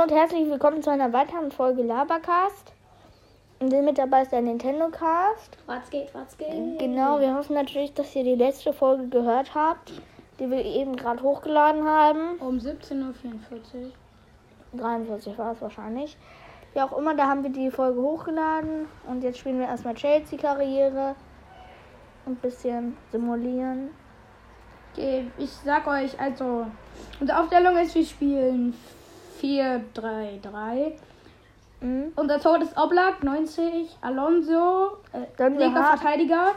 und herzlich willkommen zu einer weiteren Folge Labercast. Und mit dabei ist der Nintendo Cast. Was geht, was geht? Genau, wir hoffen natürlich, dass ihr die letzte Folge gehört habt, die wir eben gerade hochgeladen haben. Um 17.44 Uhr. 43 war es wahrscheinlich. Wie auch immer, da haben wir die Folge hochgeladen. Und jetzt spielen wir erstmal Chelsea-Karriere. Ein bisschen simulieren. Okay, ich sag euch, also, unsere Aufstellung ist, wir spielen 4-3-3. Mhm. Unser Tor ist Oblak, 90, Alonso, äh, Dann linker Verteidiger,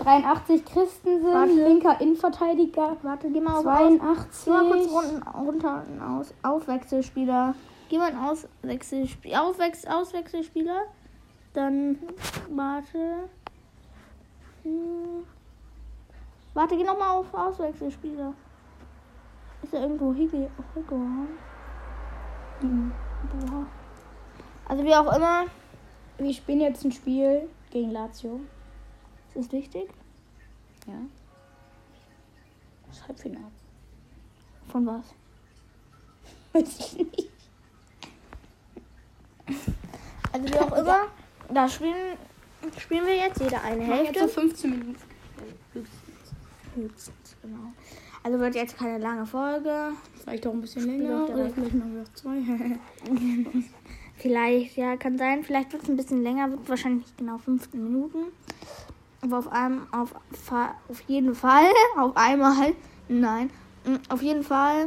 83 Christensen, Warte. linker Innenverteidiger, Warte, geh mal auf 82. Geh mal kurz runter, runter und aus. Aufwechselspieler. Geh mal in Auswechselspieler. Aufwechs Auswechselspieler. Dann warte. Hm. Warte, geh nochmal auf Auswechselspieler. Ist da irgendwo Higge? Higge? Hm. Boah. Also wie auch immer, Wir spielen jetzt ein Spiel gegen Lazio. ist das wichtig? Ja. Das Halbfinale. Von was? Weiß ich nicht. Also wie auch immer, da spielen, spielen wir jetzt jeder eine Hälfte. Jetzt so 15 Minuten. Höchstens, genau. Also wird jetzt keine lange Folge. Vielleicht auch ein bisschen länger. Oder vielleicht machen wir auch zwei. Vielleicht, ja, kann sein. Vielleicht wird es ein bisschen länger, wird wahrscheinlich genau 15 Minuten. Aber auf einem, auf, auf jeden Fall, auf einmal, nein, Mm, auf jeden Fall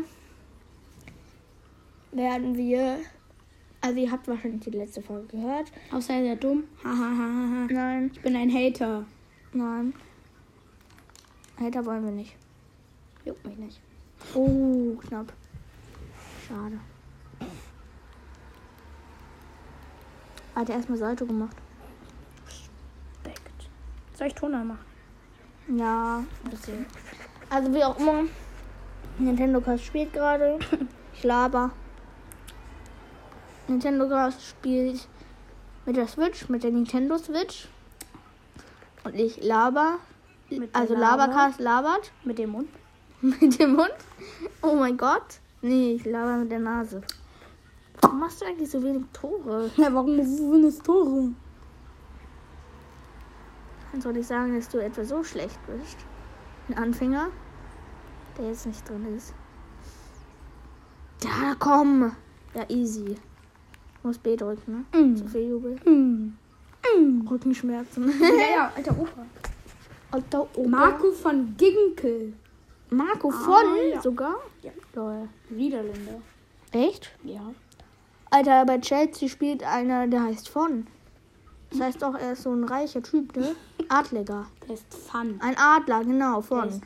werden wir, also ihr habt wahrscheinlich die letzte Folge gehört. Außer er ist dumm. Hahaha. Nein, Ich bin ein Hater. nein. Hater wollen wir nicht. Juckt mich nicht. Oh, knapp. Schade. Hat er erstmal Salto gemacht. Respekt. Soll ich Toner machen? Ja, ein bisschen. Also wie auch immer. Nintendo Cast spielt gerade. Ich laber. Nintendo Cast spielt mit der Switch, mit der Nintendo Switch. Und ich laber. Mit Also? Labercast labert. Mit dem Mund? Mit dem Mund? Oh mein Gott. Nee, ich laber mit der Nase. Warum machst du eigentlich so wenig Tore? Ja, warum findest Tore? Dann soll ich sagen, dass du etwa so schlecht bist. Ein Anfänger, der jetzt nicht drin ist. Ja, komm. Ja, easy. Muss B drücken, ne? Mm. Zu viel Jubel. Mm. Mm. Rückenschmerzen. Ja, ja, alter Opa. Alter, Opa. Marco von Ginkel. Marco Ah, von ja. sogar? Ja. Lol. Niederländer. Echt? Ja. Alter, bei Chelsea spielt einer, der heißt von. Das heißt doch, er ist so ein reicher Typ, ne? Adliger. Der ist Fun. Ein Adler, genau, Der von. ist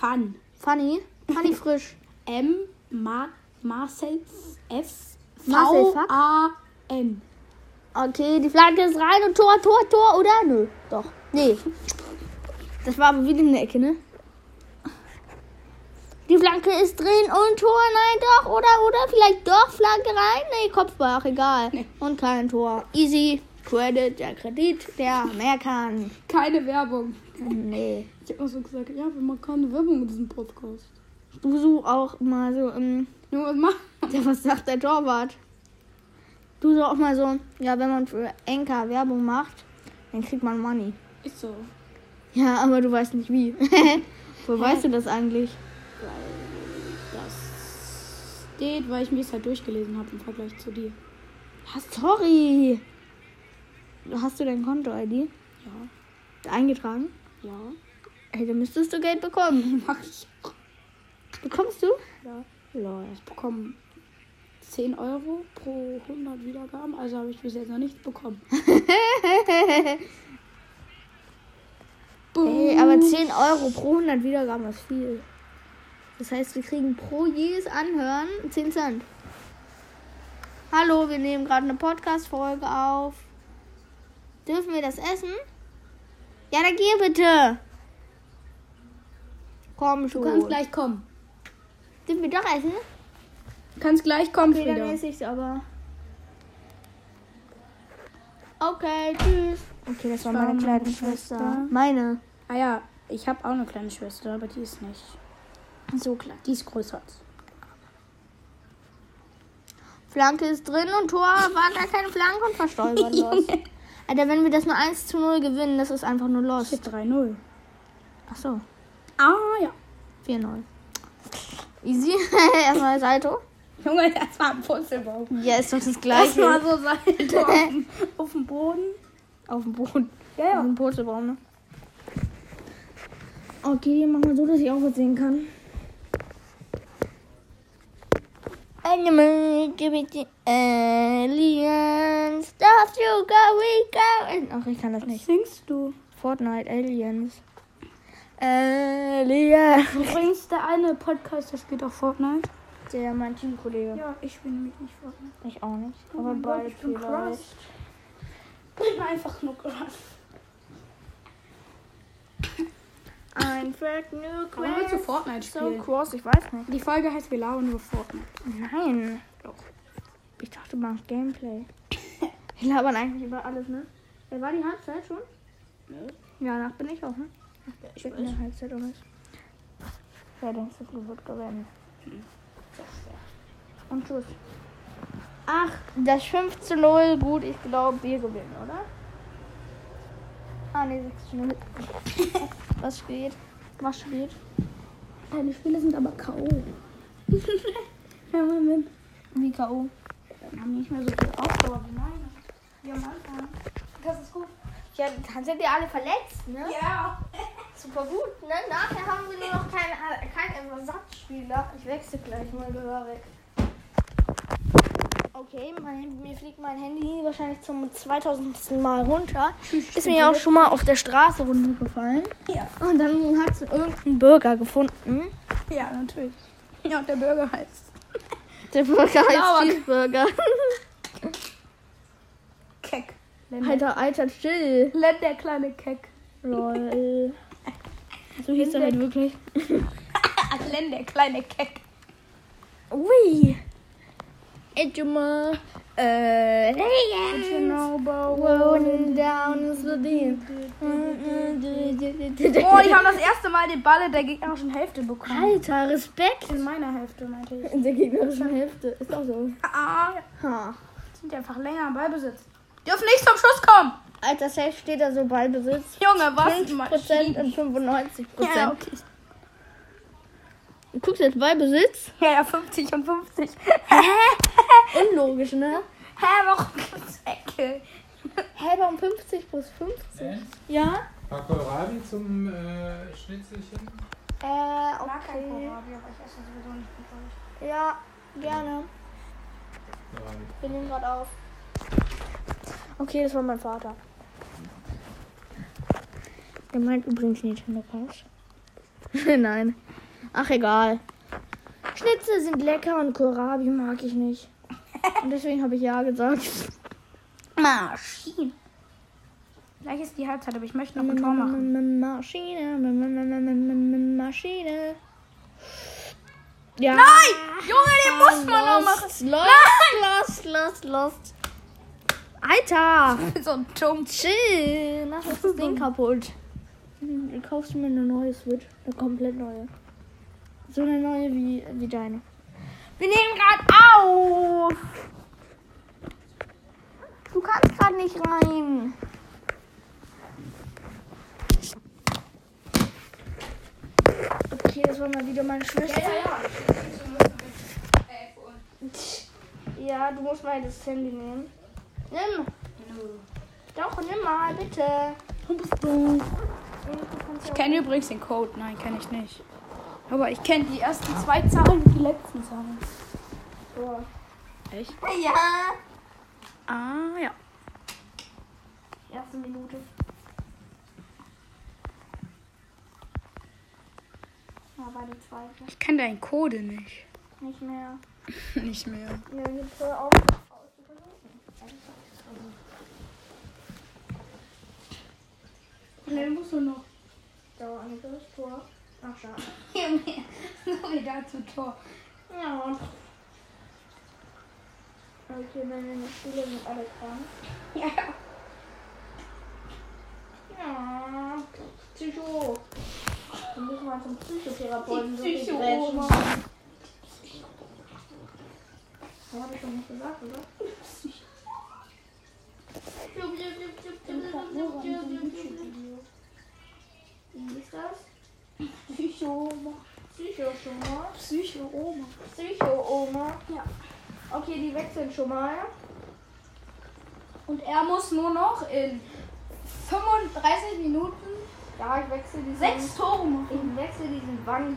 Fun. Funny. Funny frisch. M. Ma Marcel F. Marcel V. Fuck? A. N. Okay, die Flanke ist rein und Tor, Tor, Tor, oder? Nö, doch. Nee. Das war aber wieder eine Ecke, ne? Die Flanke ist drin und Tor, nein, doch, oder, oder, vielleicht doch, Flanke rein, nee, Kopfball, ach, egal. Nee. Und kein Tor. Easy, Credit, der Kredit, der mehr kann. Keine Werbung. Nee. Ich hab auch so gesagt, ja, wir machen keine Werbung in diesem Podcast. Du such auch mal so, ähm, Nur was machen. ja, was sagt der Torwart? Du such auch mal so, ja, wenn man für Enka Werbung macht, dann kriegt man Money. Ist so. Ja, aber du weißt nicht wie. Wo weißt du das eigentlich? Weil das steht, weil ich mir es halt durchgelesen habe im Vergleich zu dir. Ja, sorry. Hast du dein Konto-ID Ja. eingetragen? Ja. Hey, dann müsstest du Geld bekommen. Mach ich. Bekommst du? Ja. Lol. Ich bekomme 10 Euro pro 100 Wiedergaben, also habe ich bis jetzt noch nichts bekommen. Hey, aber 10 Euro pro 100 Wiedergaben ist viel. Das heißt, wir kriegen pro jedes Anhören 10 Cent. Hallo, wir nehmen gerade eine Podcast-Folge auf. Dürfen wir das essen? Ja, dann geh bitte. Komm schon. Du kannst gleich kommen. Dürfen wir doch essen? Du kannst gleich kommen, Okay, dann Frieda. esse ich's aber. Okay, tschüss. Okay, das war meine kleine. Schwester. Meine. Ah ja, ich habe auch eine kleine Schwester, aber die ist nicht. So klein. Die ist größer als. Flanke ist drin und Tor war gar keine Flanke und verstolpert los. Alter, wenn wir das nur 1 zu 0 gewinnen, das ist einfach nur los. Steht 3-0. Ach so, Ah, ja. 4-0. Easy. Erstmal Salto. Junge, das war ein Purzelbaum. Ja, ist doch das gleiche. war so Salto auf, dem- auf dem Boden. Auf dem Boden. Ja, Auf ja. dem Purzelbaum, ne? Okay, mach mal so, dass ich auch was sehen kann. Animal, give it the aliens. Stuff you go, we go. Ach, ich kann das Was nicht. singst du? Fortnite, Aliens. Aliens. Übrigens, der eine Podcast, der spielt auf Fortnite. Der mein Teamkollege. Ja, ich spiele nämlich nicht Fortnite. Ich auch nicht. Oh Aber bald ich bin vielleicht. Ich bin einfach nur krass. Ein New Warum willst du Fortnite So spielen? cross, ich weiß nicht. Die Folge heißt Wir labern über Fortnite. Nein. Doch. Ich dachte, machst Gameplay. Wir labern eigentlich über alles, ne? Wer war die Halbzeit schon? Ja, danach bin ich auch, ne? Ich bin in der Halbzeit oder was? Wer denkst du, du wird gewinnen? Und tschüss. Ach, das 5 zu 0. Gut, ich glaube, wir gewinnen, oder? Ah, ne, 6 zu 0. Was steht? Was steht? Deine Spiele sind aber K.O. ja, Moment. Wie K.O. Wir haben nicht mehr so viel Ausdauer wie meine. Wie am Anfang. Das ist gut. Ja, dann sind die alle verletzt, ne? Ja. Super gut, ne? Nachher haben wir nur noch keinen kein Ersatzspieler. Ich wechsle gleich mal Gehör weg. Okay, mein, mir fliegt mein Handy wahrscheinlich zum 2000. Mal runter. Ist mir ja auch schon mal auf der Straße runtergefallen. Ja. Und dann hat es irgendein Bürger gefunden. Ja, natürlich. Ja, und der Bürger heißt Der Bürger heißt. Cheeseburger. Keck. Alter, alter, chill. Len der kleine Keck. Lol. So hieß er halt wirklich. Len der kleine Keck. Ui. Edjuma. Äh, Rolling down is. Oh, die haben das erste Mal den Ball in der gegnerischen Hälfte bekommen. Alter, Respekt. In meiner Hälfte, meinte ich. In der gegnerischen Hälfte. Ist auch so. Ah, Ha. sind einfach länger im Ballbesitz. Dürfen nicht zum Schuss kommen. Alter, safe steht da so Ballbesitz. Junge, was? 5% und 95%. Ja, okay. Du guckst jetzt Ballbesitz? Ja, ja, 50 und 50. Unlogisch, ne? Hä, warum gibt's Ecke? Hä, warum 50 plus 50? Äh? Ja? Paar Kohlrabi zum äh, Schnitzelchen? Äh, Mag kein okay. Kohlrabi, aber ich esse sowieso nicht mit euch. Ja, gerne. Wir nehmen gerade auf. Okay, das war mein Vater. Der meint übrigens Nintendo Pass. Nein. Ach, egal. Schnitzel sind lecker und Kohlrabi mag ich nicht. Und deswegen habe ich ja gesagt. Maschine. Gleich ist die Halbzeit, aber ich möchte noch ein Tor machen. Maschine. Maschine. Ja. Nein! Junge, den muss man noch machen. Lost, lost, lost, lost. Alter. So dumm. Chill. Mach das Ding kaputt. Dann kaufst du mir eine neue Switch. Eine komplett neue. So eine neue wie, wie deine. Wir nehmen gerade auf. Du kannst gerade nicht rein. Okay, das war mal wieder meine Schwester. Ja, du musst mal das Handy nehmen. Nimm. Doch, nimm mal, bitte. Ich ja kenne übrigens den Code. Nein, kenne ich nicht. Aber ich kenne die ersten zwei Zahlen und die letzten Zahlen. vor. Echt? Ja. Ah, ja. Erste Minute. War die zweite. Ich kenne deinen Code nicht. Nicht mehr. nicht mehr. Ja, jetzt hör auf. Lange musst du noch? Dauer ein das Tor. Ach, schade. so wieder zu Tor. Ja. Okay, meine Spiele sind alle krank. Ja. Ja. Psycho. Wir müssen mal zum Psychotherapeuten. so viel Psycho Grätschen. Oma. Das habe ich doch nicht gesagt, oder? Wie ist das? Psycho-Oma. Psycho-Oma. Psycho-Oma. Psycho-Oma. Ja. Okay, die wechseln schon mal. Und er muss nur noch in 35 Minuten Ja, ich wechsle diesen. sechs Tore machen. Ich wechsle diesen Wang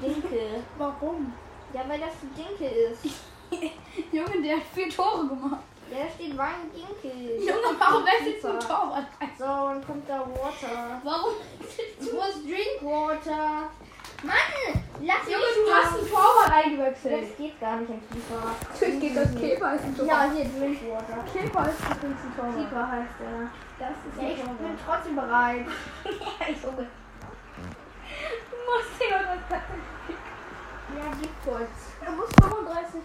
Dinkel. Warum? ja, weil das ein Dinkel ist. Junge, der hat vier Tore gemacht. Ja, da steht Wang Dinkel. Junge, warum wechselst du Torwart? So, dann kommt da Water. Warum? Wo ist Drinkwater? Mann! Lass Junge, mich du mal. hast einen Torwart eingewechselt. Das geht gar nicht im FIFA. Natürlich geht das Keeper ist ein Ja, hier Drinkwater. Keeper ist übrigens ein Torwart. Keeper heißt der. Das ist Ja, ein ich bin Torwart. trotzdem bereit. Junge. Du musst hier das Ja, gib kurz. Du musst 35.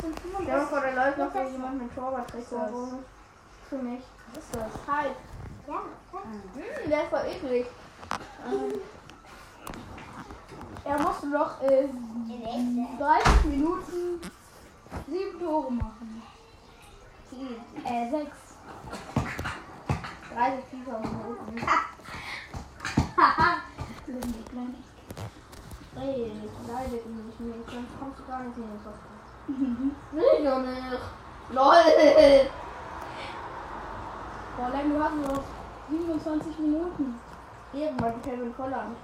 sind Stell dir vor, läuft noch so Ja, jemand mit Torwarttrikot rum. Für mich. Was ist das? Halt. Ja. Hm, der ist voll eklig. Er musste noch in 30 Minuten sieben Tore machen. Äh, sechs. 30 FIFA. Haha. Blinde Kleine. Ey, ich leide nicht mehr. Sonst kommst du gar nicht in den Podcast. Will ich doch nicht. LOL. Boah, Len, du hast noch 27 Minuten. Irgendwann Kevin Collins.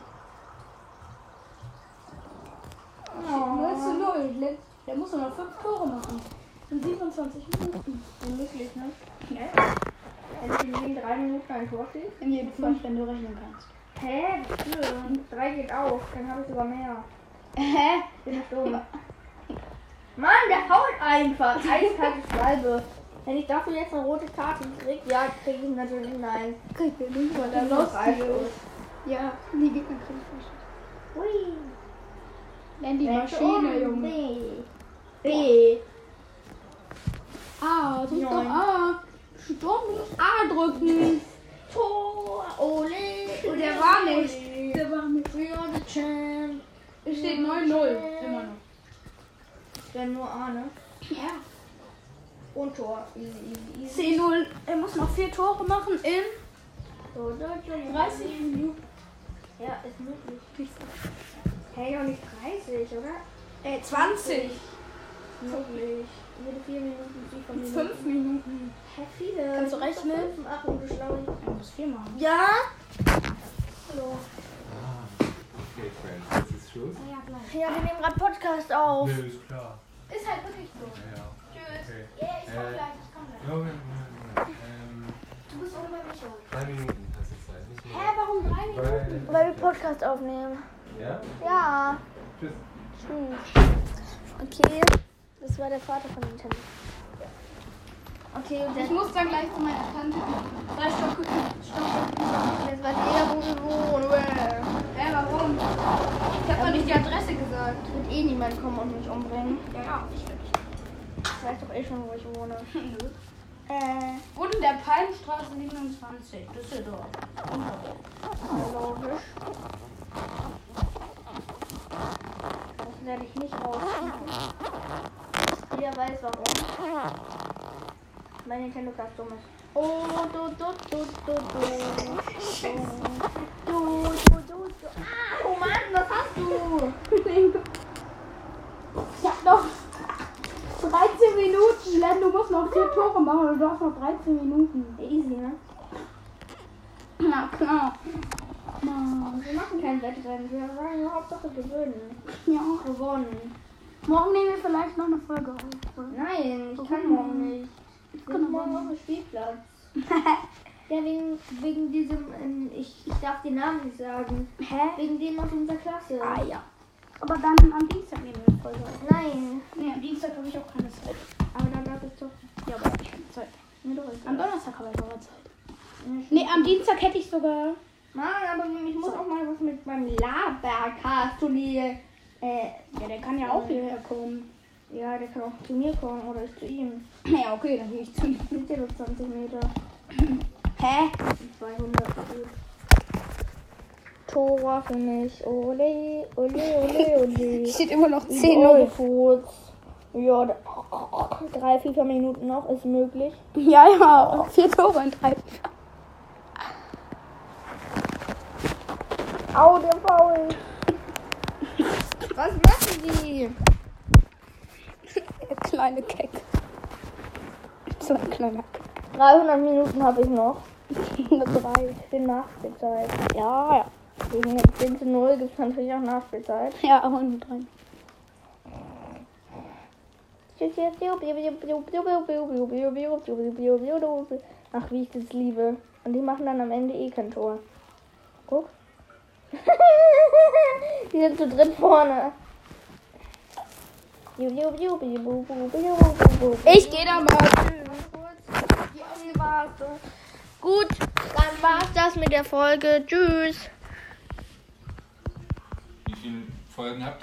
Oh. 0 zu 0. Len, Der muss nur noch 5 Tore machen. In 27 Minuten. Unmöglich, ne? Ja. Ich in jeden drei Minuten ein Tor schieße. In jedem Fall, wenn du rechnen kannst. Hä? Wofür? Drei geht auf. Dann habe ich sogar mehr. Hä? Bin ich dumm. Mann, der haut einfach. Eiskalte Schwalbe. Wenn ich dafür jetzt eine rote Karte krieg, ja, krieg ich natürlich nein. Krieg ich nicht, weil Dann los. Ja, die Gegner kriegen Freistoß. Hui. Nenn die Maschine. Junge. B. B. A, drück doch. A. Sturm A drücken. Tor. Ole. Und der war nicht. Der war nicht. We are the champ. Es steht 9-0. Immer noch. Dann nur A, ne? Ja. Und Tor. Easy, easy, easy. 10-0. Er muss noch vier Tore machen in So, so, so, 30 Minuten. Ja, ist möglich. Hey, doch nicht 30, oder? Äh, 20. Möglich. Jede 4 Minuten, 7 von 5 Minuten. Hä, viele. Kannst du rechnen? 5, 8 und du schlau. Er muss vier machen. Ja? Hallo. Ah, okay, Friends, jetzt ist Schluss. Ja, gleich. Ja, wir nehmen gerade Podcast auf. Nö, ist klar. Ist halt wirklich so. Ja. Tschüss. Okay. Ja, ich komm Äh, gleich. Ich komm gleich. Ja, Moment, Moment, Moment. Ähm, Du bist ohne mich. drei Minuten hast du Zeit, nicht mehr. Hä, warum drei Minuten? Weil, Weil wir Podcast aufnehmen. Ja? Ja. Tschüss. Tschüss. Okay, das war der Vater von Nintendo. Okay, und Ich muss dann gleich zu meiner Tante. Drei Stock. Stock. das war der, wo wir wohnen. Hä, warum? Ich hab doch nicht die Adresse gesagt. Wird eh niemand kommen und mich umbringen. Ja, ja. Ich will Ich weiß doch eh schon, wo ich wohne. nicht. Äh, Und in der Palmstraße 27. Düsseldorf. logisch. Das werde ich nicht rausfinden. Jeder weiß warum. Mein Nintendo Card dumm ist. Oh, du, du, du, du, du. Du, du, du, du. Ah, oh Mann, was hast du? Ich hab noch 13 Minuten. Len, du musst noch vier Tore machen und du hast noch 13 Minuten. Easy, ne? Na klar. Wir machen kein Wettrennen. Wir wollen nur Hauptsache gewinnen. Ja. Gewonnen. Morgen nehmen wir vielleicht noch eine Folge auf. Nein, ich kann Warum? morgen nicht. Ich kann bin morgen auf dem Spielplatz. Ja, wegen, wegen diesem, ähm, ich, ich darf den Namen nicht sagen. Hä? Wegen dem aus unserer Klasse. Ah ja. Aber dann am Dienstag nehmen wir eine Folge auf. Nein, Nee, am Dienstag habe ich auch keine Zeit. aber dann darf ich doch. Ja, aber ich habe Zeit. Mir doch Am. Donnerstag habe ich aber Zeit. Ja, Nee, am Dienstag hätte ich sogar. Mann, aber ich muss auch mal was mit meinem Labercast-Turnier. Äh, Ja, der kann ja auch hierher kommen. ja, der kann auch zu mir kommen oder ich zu ihm. Ja, okay, dann gehe ich zu ihm. Ja nur 20 Meter. Hä? 200 gut. Tora für mich. Ole, ole, ole, ole. Steht immer noch 10-0 Fuß. Ja, drei FIFA-Minuten noch ist möglich. Ja, ja. Vier Tore in drei. Au, der Foul. Was machen die? Der kleine Keck. So ein kleiner Keck. 300 Minuten habe ich noch. Nur drei. Für Nachspielzeit. Ja, ja. Gegen den 10 zu 0 gibt es natürlich auch Nachspielzeit. Ja, aber nur drei. Ach, wie ich das liebe. Und die machen dann am Ende eh kein Tor. Guck. Die sind zu dritt vorne. Ich gehe da mal. Gut, dann war's das mit der Folge. Tschüss. Wie viele Folgen habt ihr?